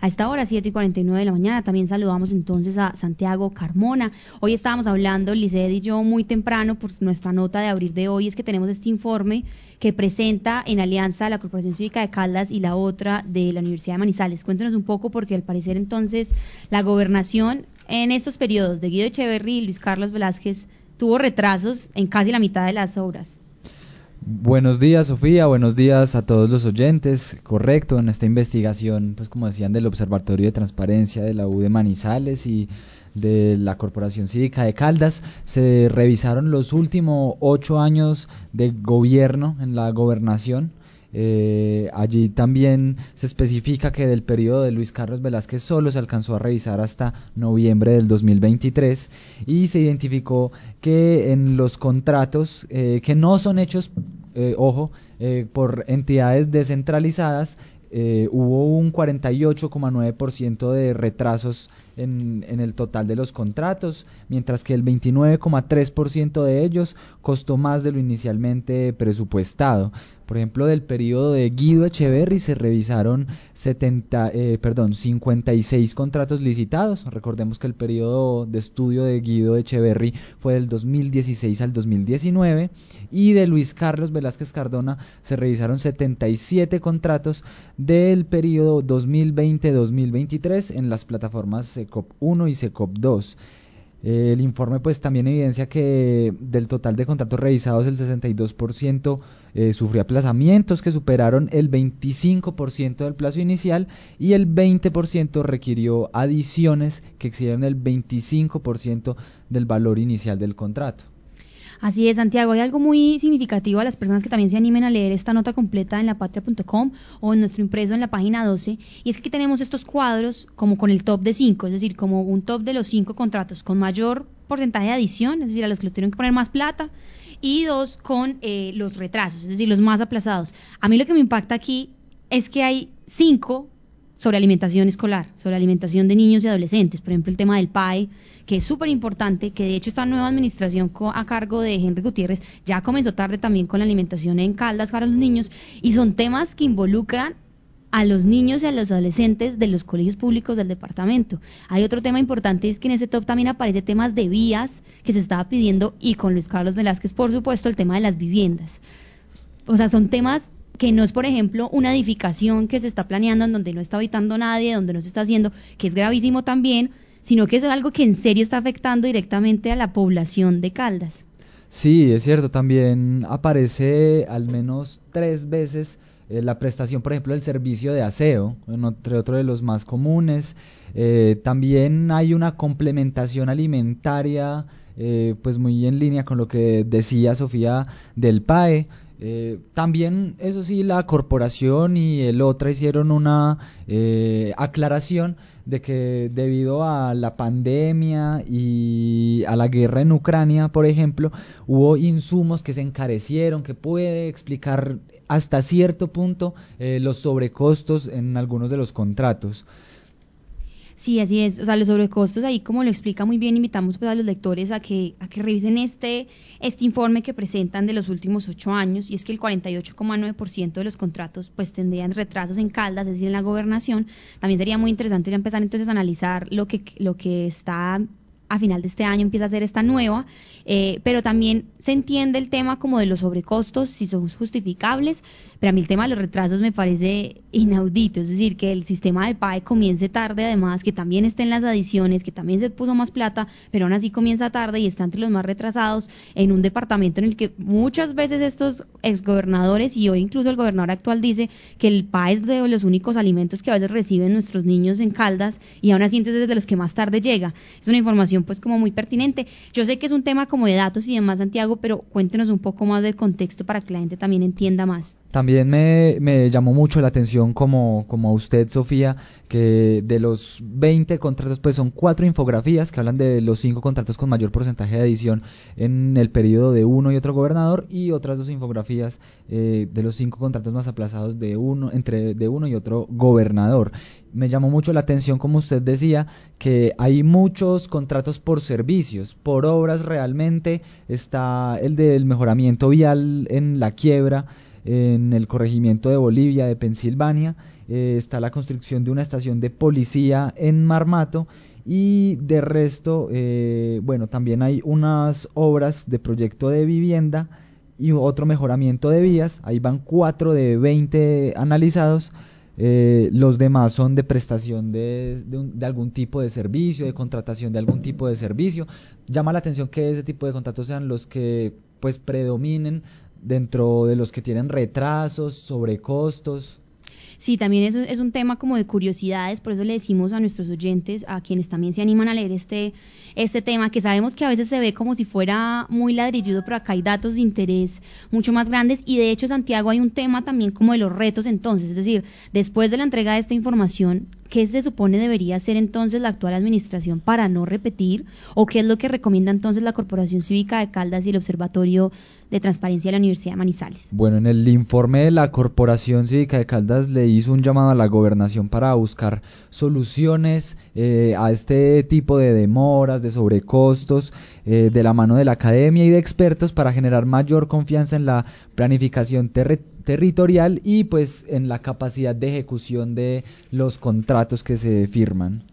a esta hora, 7 y 49 de la mañana. También saludamos entonces a Santiago Carmona. Hoy estábamos hablando, Liced y yo, muy temprano, por nuestra nota de abril de hoy, es que tenemos este informe que presenta en alianza la Corporación Cívica de Caldas y la otra de la Universidad de Manizales. Cuéntenos un poco, porque al parecer entonces la gobernación en estos periodos de Guido Echeverry y Luis Carlos Velázquez tuvo retrasos en casi la mitad de las obras. Buenos días, Sofía. Buenos días a todos los oyentes. Correcto, en esta investigación, pues como decían, del Observatorio de Transparencia de la U de Manizales y de la Corporación Cívica de Caldas, se revisaron los últimos ocho años de gobierno en la gobernación eh, allí también se especifica que del periodo de Luis Carlos Velázquez solo se alcanzó a revisar hasta noviembre del 2023 y se identificó que en los contratos eh, que no son hechos, eh, ojo, por entidades descentralizadas, hubo un 48,9% de retrasos en, el total de los contratos, mientras que el 29,3% de ellos costó más de lo inicialmente presupuestado. Por ejemplo, del periodo de Guido Echeverry se revisaron 70, eh, 56 contratos licitados. Recordemos que el periodo de estudio de Guido Echeverry fue del 2016 al 2019 y de Luis Carlos Velázquez Cardona se revisaron 77 contratos del periodo 2020-2023 en las plataformas SECOP 1 y SECOP 2 el informe pues también evidencia que del total de contratos revisados el 62% eh, sufrió aplazamientos que superaron el 25% del plazo inicial y el 20% requirió adiciones que excedieron el 25% del valor inicial del contrato. Así es, Santiago. Hay algo muy significativo a las personas que también se animen a leer esta nota completa en lapatria.com o en nuestro impreso en la página 12. Y es que aquí tenemos estos cuadros como con el top de 5, es decir, como un top de los 5 contratos con mayor porcentaje de adición, es decir, a los que le tuvieron que poner más plata, y dos con eh, los retrasos, es decir, los más aplazados. A mí lo que me impacta aquí es que hay cinco sobre alimentación escolar, sobre alimentación de niños y adolescentes, por ejemplo, el tema del PAE, que es súper importante, que de hecho esta nueva administración a cargo de Henry Gutiérrez ya comenzó tarde también con la alimentación en Caldas para los niños y son temas que involucran a los niños y a los adolescentes de los colegios públicos del departamento. Hay otro tema importante, es que en ese top también aparece temas de vías que se estaba pidiendo y con Luis Carlos Velázquez, por supuesto, el tema de las viviendas. O sea, son temas que no es, por ejemplo, una edificación que se está planeando en donde no está habitando nadie, donde no se está haciendo, que es gravísimo también, sino que es algo que en serio está afectando directamente a la población de Caldas. Sí, es cierto, también aparece al menos tres veces eh, la prestación, por ejemplo, del servicio de aseo, entre otros de los más comunes. Eh, también hay una complementación alimentaria, eh, pues muy en línea con lo que decía Sofía del PAE. Eh, también, eso sí, la corporación y el otra hicieron una eh, aclaración de que debido a la pandemia y a la guerra en Ucrania, por ejemplo, hubo insumos que se encarecieron, que puede explicar hasta cierto punto eh, los sobrecostos en algunos de los contratos. Sí, así es. O sea, los sobrecostos ahí, como lo explica muy bien, invitamos pues, a los lectores a que, a que revisen este, este informe que presentan de los últimos ocho años, y es que el 48,9% de los contratos pues tendrían retrasos en Caldas, es decir, en la gobernación. También sería muy interesante ya empezar entonces a analizar lo que, lo que está a final de este año empieza a ser esta nueva, eh, pero también se entiende el tema como de los sobrecostos, si son justificables, pero a mí el tema de los retrasos me parece inaudito, es decir, que el sistema de PAE comience tarde, además, que también estén las adiciones, que también se puso más plata, pero aún así comienza tarde y está entre los más retrasados en un departamento en el que muchas veces estos exgobernadores y hoy incluso el gobernador actual dice que el PAE es de los únicos alimentos que a veces reciben nuestros niños en Caldas y aún así entonces es de los que más tarde llega. Es una información pues como muy pertinente. Yo sé que es un tema como de datos y demás, Santiago, pero cuéntenos un poco más del contexto para que la gente también entienda más. También me, llamó mucho la atención, como, como a usted, Sofía, que de los 20 contratos, pues son cuatro infografías que hablan de los cinco contratos con mayor porcentaje de adición en el periodo de uno y otro gobernador, y otras dos infografías eh, de los cinco contratos más aplazados de uno, entre de uno y otro gobernador. Me llamó mucho la atención, como usted decía, que hay muchos contratos por servicios, por obras realmente. Está el del mejoramiento vial en la quiebra en el corregimiento de Bolivia, de Pensilvania, eh, está la construcción de una estación de policía en Marmato y de resto, eh, bueno, también hay unas obras de proyecto de vivienda y otro mejoramiento de vías, ahí van 4 de 20 analizados. Eh, los demás son de prestación de, de, algún tipo de servicio, de contratación de algún tipo de servicio. Llama la atención que ese tipo de contratos sean los que pues predominen dentro de los que tienen retrasos, sobrecostos. Sí, también es, es un tema como de curiosidades, por eso le decimos a nuestros oyentes, a quienes también se animan a leer este, este tema, que sabemos que a veces se ve como si fuera muy ladrilludo, pero acá hay datos de interés mucho más grandes y de hecho Santiago hay un tema también como de los retos entonces, es decir, después de la entrega de esta información, ¿qué se supone debería hacer entonces la actual administración para no repetir? ¿O qué es lo que recomienda entonces la Corporación Cívica de Caldas y el Observatorio de Transparencia de la Universidad de Manizales? Bueno, en el informe de la Corporación Cívica de Caldas le hizo un llamado a la gobernación para buscar soluciones eh, a este tipo de demoras, de sobrecostos, eh, de la mano de la academia y de expertos para generar mayor confianza en la planificación territorial y pues en la capacidad de ejecución de los contratos que se firman.